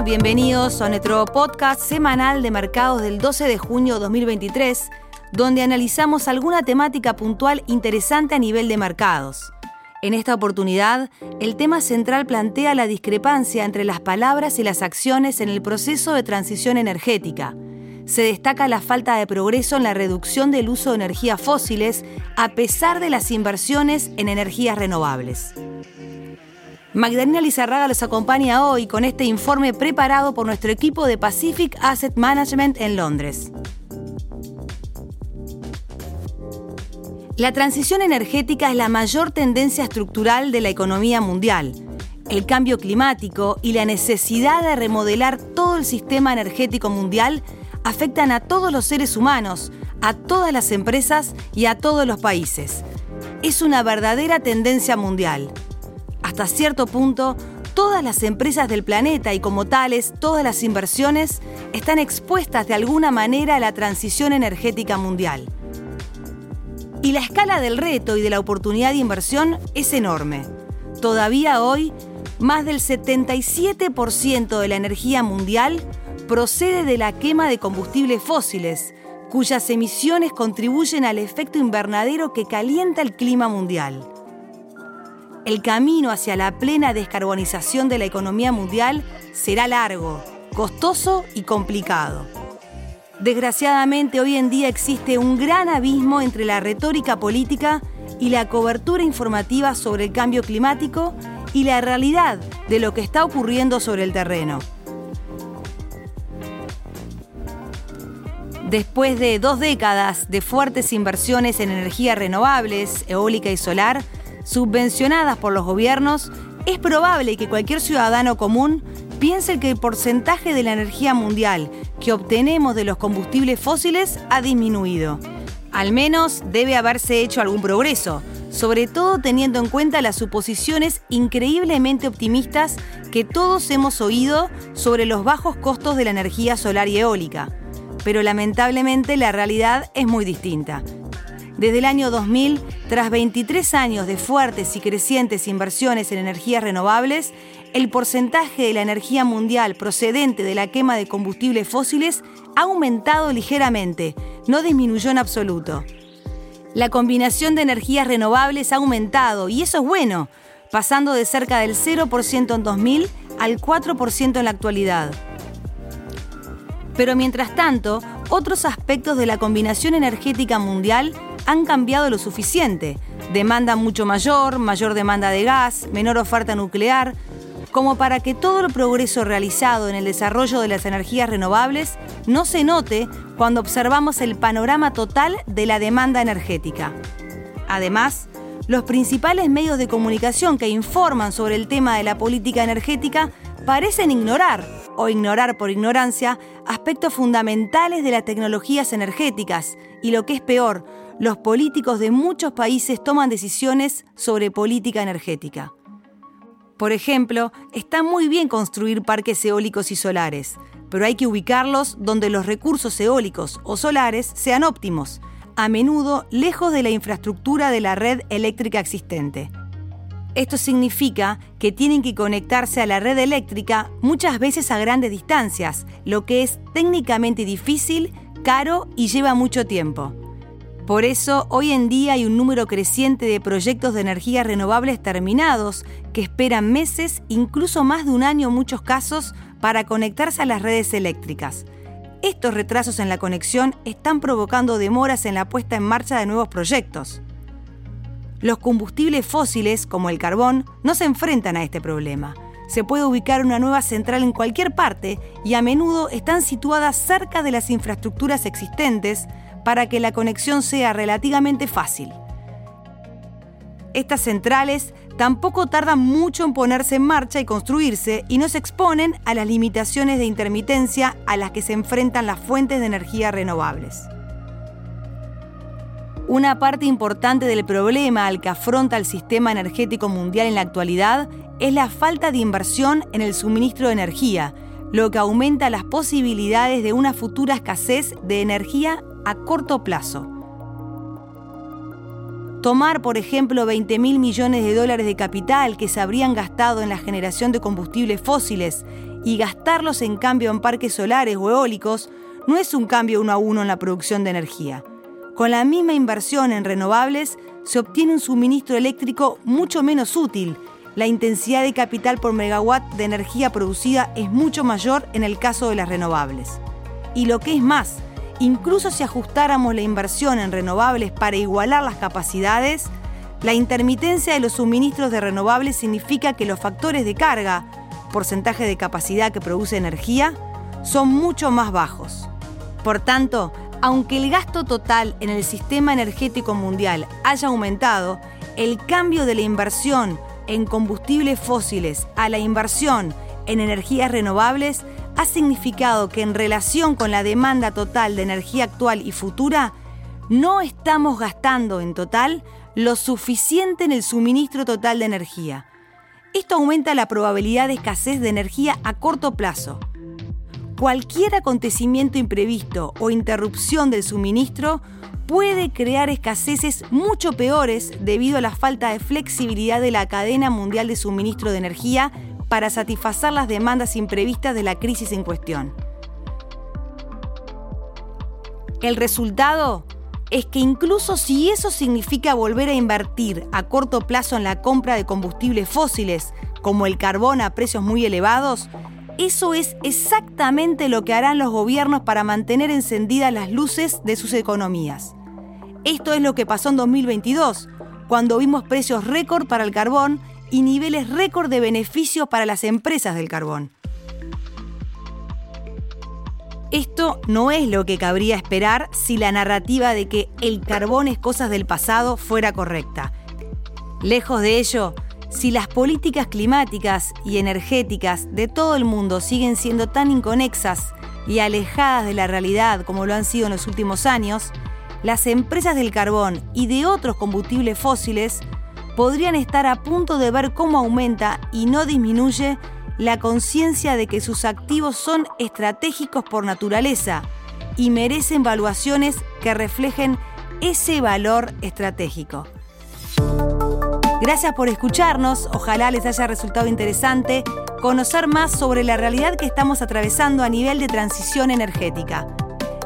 Bienvenidos a nuestro podcast semanal de mercados del 12 de junio de 2023, donde analizamos alguna temática puntual interesante a nivel de mercados. En esta oportunidad, el tema central plantea la discrepancia entre las palabras y las acciones en el proceso de transición energética. Se destaca la falta de progreso en la reducción del uso de energías fósiles a pesar de las inversiones en energías renovables. Magdalena Lizarraga los acompaña hoy con este informe preparado por nuestro equipo de Pacific Asset Management en Londres. La transición energética es la mayor tendencia estructural de la economía mundial. El cambio climático y la necesidad de remodelar todo el sistema energético mundial afectan a todos los seres humanos, a todas las empresas y a todos los países. Es una verdadera tendencia mundial hasta cierto punto, todas las empresas del planeta y como tales, todas las inversiones están expuestas de alguna manera a la transición energética mundial. Y la escala del reto y de la oportunidad de inversión es enorme. Todavía hoy, más del 77% de la energía mundial procede de la quema de combustibles fósiles, cuyas emisiones contribuyen al efecto invernadero que calienta el clima mundial el camino hacia la plena descarbonización de la economía mundial será largo, costoso y complicado. Desgraciadamente hoy en día existe un gran abismo entre la retórica política y la cobertura informativa sobre el cambio climático y la realidad de lo que está ocurriendo sobre el terreno. Después de dos décadas de fuertes inversiones en energías renovables, eólica y solar, subvencionadas por los gobiernos, es probable que cualquier ciudadano común piense que el porcentaje de la energía mundial que obtenemos de los combustibles fósiles ha disminuido. Al menos debe haberse hecho algún progreso, sobre todo teniendo en cuenta las suposiciones increíblemente optimistas que todos hemos oído sobre los bajos costos de la energía solar y eólica. Pero lamentablemente la realidad es muy distinta. Desde el año 2000, tras 23 años de fuertes y crecientes inversiones en energías renovables, el porcentaje de la energía mundial procedente de la quema de combustibles fósiles ha aumentado ligeramente, no disminuyó en absoluto. La combinación de energías renovables ha aumentado y eso es bueno, pasando de cerca del 0% en 2000 al 4% en la actualidad. Pero mientras tanto, otros aspectos de la combinación energética mundial han cambiado lo suficiente. Demanda mucho mayor, mayor demanda de gas, menor oferta nuclear, como para que todo el progreso realizado en el desarrollo de las energías renovables no se note cuando observamos el panorama total de la demanda energética. Además, los principales medios de comunicación que informan sobre el tema de la política energética parecen ignorar, o ignorar por ignorancia, aspectos fundamentales de las tecnologías energéticas y lo que es peor, los políticos de muchos países toman decisiones sobre política energética. Por ejemplo, está muy bien construir parques eólicos y solares, pero hay que ubicarlos donde los recursos eólicos o solares sean óptimos, a menudo lejos de la infraestructura de la red eléctrica existente. Esto significa que tienen que conectarse a la red eléctrica muchas veces a grandes distancias, lo que es técnicamente difícil, caro y lleva mucho tiempo. Por eso, hoy en día hay un número creciente de proyectos de energías renovables terminados que esperan meses, incluso más de un año en muchos casos, para conectarse a las redes eléctricas. Estos retrasos en la conexión están provocando demoras en la puesta en marcha de nuevos proyectos. Los combustibles fósiles, como el carbón, no se enfrentan a este problema. Se puede ubicar una nueva central en cualquier parte y a menudo están situadas cerca de las infraestructuras existentes, para que la conexión sea relativamente fácil. Estas centrales tampoco tardan mucho en ponerse en marcha y construirse y no se exponen a las limitaciones de intermitencia a las que se enfrentan las fuentes de energía renovables. Una parte importante del problema al que afronta el sistema energético mundial en la actualidad es la falta de inversión en el suministro de energía, lo que aumenta las posibilidades de una futura escasez de energía a corto plazo. Tomar, por ejemplo, 20 mil millones de dólares de capital que se habrían gastado en la generación de combustibles fósiles y gastarlos en cambio en parques solares o eólicos no es un cambio uno a uno en la producción de energía. Con la misma inversión en renovables se obtiene un suministro eléctrico mucho menos útil. La intensidad de capital por megawatt de energía producida es mucho mayor en el caso de las renovables. Y lo que es más, incluso si ajustáramos la inversión en renovables para igualar las capacidades, la intermitencia de los suministros de renovables significa que los factores de carga, porcentaje de capacidad que produce energía, son mucho más bajos. Por tanto, aunque el gasto total en el sistema energético mundial haya aumentado, el cambio de la inversión en combustibles fósiles a la inversión en energías renovables ha significado que en relación con la demanda total de energía actual y futura, no estamos gastando en total lo suficiente en el suministro total de energía. Esto aumenta la probabilidad de escasez de energía a corto plazo. Cualquier acontecimiento imprevisto o interrupción del suministro puede crear escaseces mucho peores debido a la falta de flexibilidad de la cadena mundial de suministro de energía para satisfacer las demandas imprevistas de la crisis en cuestión. El resultado es que incluso si eso significa volver a invertir a corto plazo en la compra de combustibles fósiles, como el carbón a precios muy elevados, eso es exactamente lo que harán los gobiernos para mantener encendidas las luces de sus economías. Esto es lo que pasó en 2022, cuando vimos precios récord para el carbón y niveles récord de beneficios para las empresas del carbón. Esto no es lo que cabría esperar si la narrativa de que el carbón es cosas del pasado fuera correcta. Lejos de ello, si las políticas climáticas y energéticas de todo el mundo siguen siendo tan inconexas y alejadas de la realidad como lo han sido en los últimos años, las empresas del carbón y de otros combustibles fósiles podrían estar a punto de ver cómo aumenta y no disminuye la conciencia de que sus activos son estratégicos por naturaleza y merecen valuaciones que reflejen ese valor estratégico. Gracias por escucharnos, ojalá les haya resultado interesante conocer más sobre la realidad que estamos atravesando a nivel de transición energética.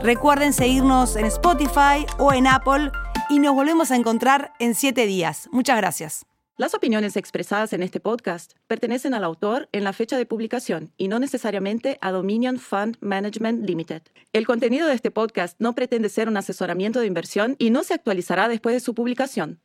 Recuerden seguirnos en Spotify o en Apple y nos volvemos a encontrar en siete días. Muchas gracias. Las opiniones expresadas en este podcast pertenecen al autor en la fecha de publicación y no necesariamente a Dominion Fund Management Limited. El contenido de este podcast no pretende ser un asesoramiento de inversión y no se actualizará después de su publicación.